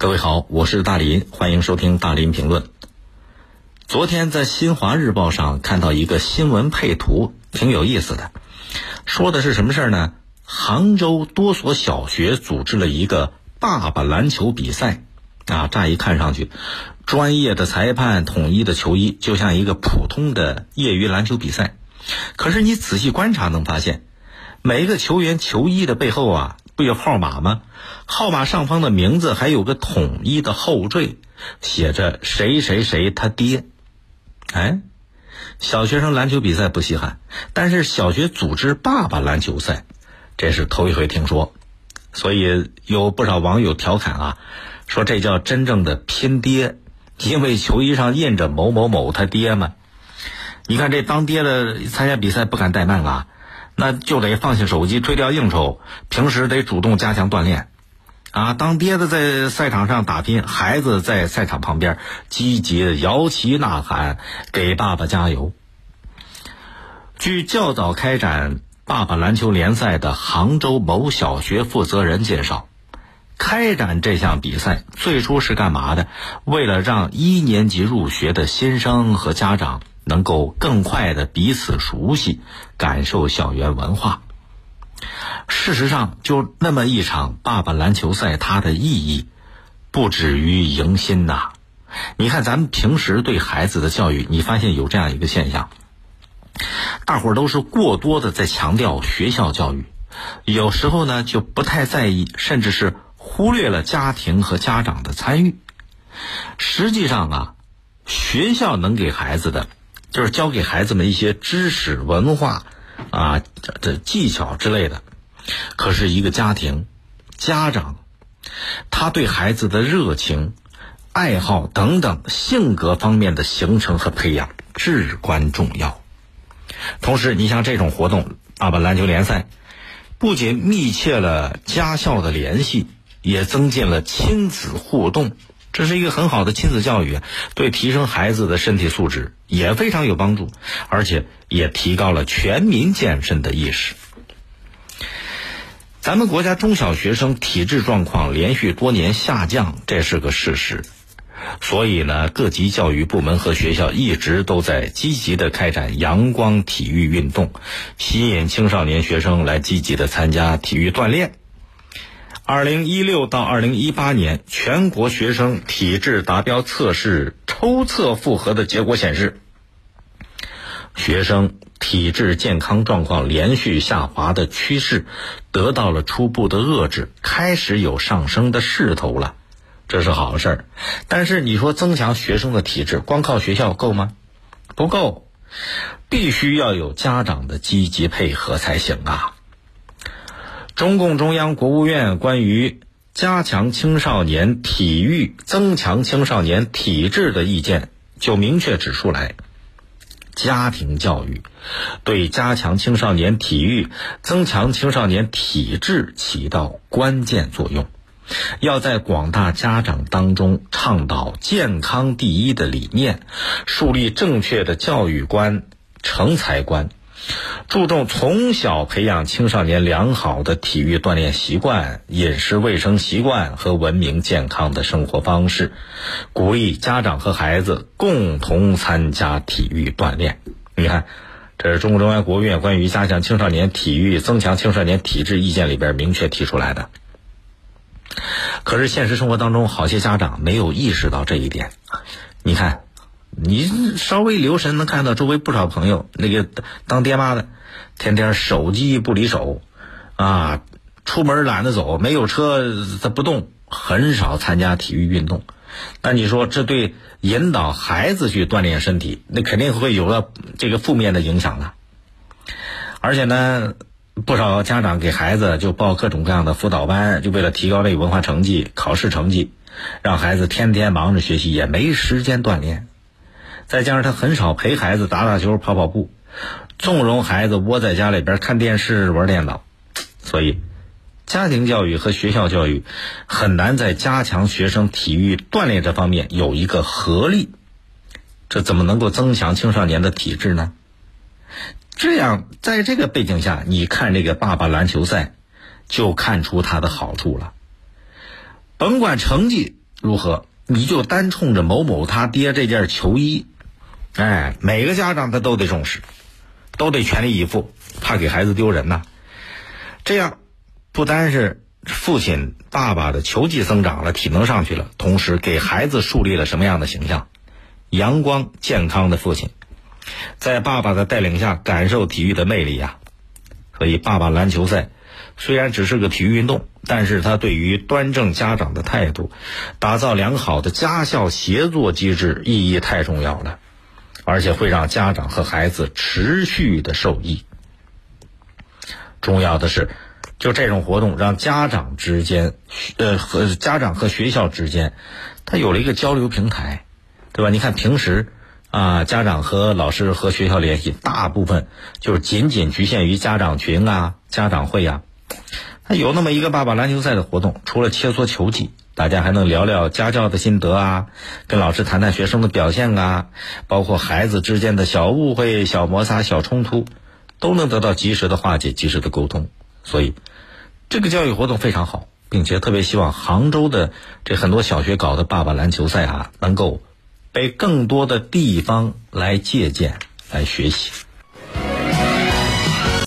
各位好，我是大林，欢迎收听大林评论。昨天在《新华日报》上看到一个新闻配图，挺有意思的。说的是什么事儿呢？杭州多所小学组织了一个爸爸篮球比赛，啊，乍一看上去，专业的裁判、统一的球衣，就像一个普通的业余篮球比赛。可是你仔细观察，能发现每一个球员球衣的背后啊。不有号码吗？号码上方的名字还有个统一的后缀，写着谁谁谁他爹。哎，小学生篮球比赛不稀罕，但是小学组织爸爸篮球赛，这是头一回听说。所以有不少网友调侃啊，说这叫真正的拼爹，因为球衣上印着某某某他爹嘛。你看这当爹的参加比赛不敢怠慢啊。那就得放下手机，推掉应酬，平时得主动加强锻炼，啊，当爹的在赛场上打拼，孩子在赛场旁边积极的摇旗呐喊，给爸爸加油。据较早开展爸爸篮球联赛的杭州某小学负责人介绍，开展这项比赛最初是干嘛的？为了让一年级入学的新生和家长。能够更快的彼此熟悉，感受校园文化。事实上，就那么一场爸爸篮球赛，它的意义不止于迎新呐。你看，咱们平时对孩子的教育，你发现有这样一个现象：大伙儿都是过多的在强调学校教育，有时候呢就不太在意，甚至是忽略了家庭和家长的参与。实际上啊，学校能给孩子的。就是教给孩子们一些知识、文化，啊，这技巧之类的。可是，一个家庭、家长，他对孩子的热情、爱好等等性格方面的形成和培养至关重要。同时，你像这种活动，啊，把篮球联赛，不仅密切了家校的联系，也增进了亲子互动。这是一个很好的亲子教育，对提升孩子的身体素质也非常有帮助，而且也提高了全民健身的意识。咱们国家中小学生体质状况连续多年下降，这是个事实。所以呢，各级教育部门和学校一直都在积极的开展阳光体育运动，吸引青少年学生来积极的参加体育锻炼。二零一六到二零一八年全国学生体质达标测试抽测复核的结果显示，学生体质健康状况连续下滑的趋势得到了初步的遏制，开始有上升的势头了，这是好事儿。但是你说增强学生的体质，光靠学校够吗？不够，必须要有家长的积极配合才行啊。中共中央、国务院关于加强青少年体育、增强青少年体质的意见就明确指出来，家庭教育对加强青少年体育、增强青少年体质起到关键作用，要在广大家长当中倡导健康第一的理念，树立正确的教育观、成才观。注重从小培养青少年良好的体育锻炼习惯、饮食卫生习惯和文明健康的生活方式，鼓励家长和孩子共同参加体育锻炼。你看，这是中共中央、国务院关于加强青少年体育、增强青少年体质意见里边明确提出来的。可是现实生活当中，好些家长没有意识到这一点。你看。你稍微留神，能看到周围不少朋友，那个当爹妈的，天天手机不离手，啊，出门懒得走，没有车他不动，很少参加体育运动。那你说这对引导孩子去锻炼身体，那肯定会有了这个负面的影响了。而且呢，不少家长给孩子就报各种各样的辅导班，就为了提高这个文化成绩、考试成绩，让孩子天天忙着学习，也没时间锻炼。再加上他很少陪孩子打打球、跑跑步，纵容孩子窝在家里边看电视、玩电脑，所以家庭教育和学校教育很难在加强学生体育锻炼这方面有一个合力。这怎么能够增强青少年的体质呢？这样，在这个背景下，你看这个爸爸篮球赛，就看出他的好处了。甭管成绩如何？你就单冲着某某他爹这件球衣，哎，每个家长他都得重视，都得全力以赴，怕给孩子丢人呐。这样不单是父亲爸爸的球技增长了，体能上去了，同时给孩子树立了什么样的形象？阳光健康的父亲，在爸爸的带领下感受体育的魅力呀。所以，爸爸篮球赛虽然只是个体育运动。但是他对于端正家长的态度，打造良好的家校协作机制意义太重要了，而且会让家长和孩子持续的受益。重要的是，就这种活动让家长之间，呃和家长和学校之间，他有了一个交流平台，对吧？你看平时啊，家长和老师和学校联系，大部分就是仅仅局限于家长群啊、家长会呀。有那么一个爸爸篮球赛的活动，除了切磋球技，大家还能聊聊家教的心得啊，跟老师谈谈学生的表现啊，包括孩子之间的小误会、小摩擦、小冲突，都能得到及时的化解、及时的沟通。所以，这个教育活动非常好，并且特别希望杭州的这很多小学搞的爸爸篮球赛啊，能够被更多的地方来借鉴、来学习。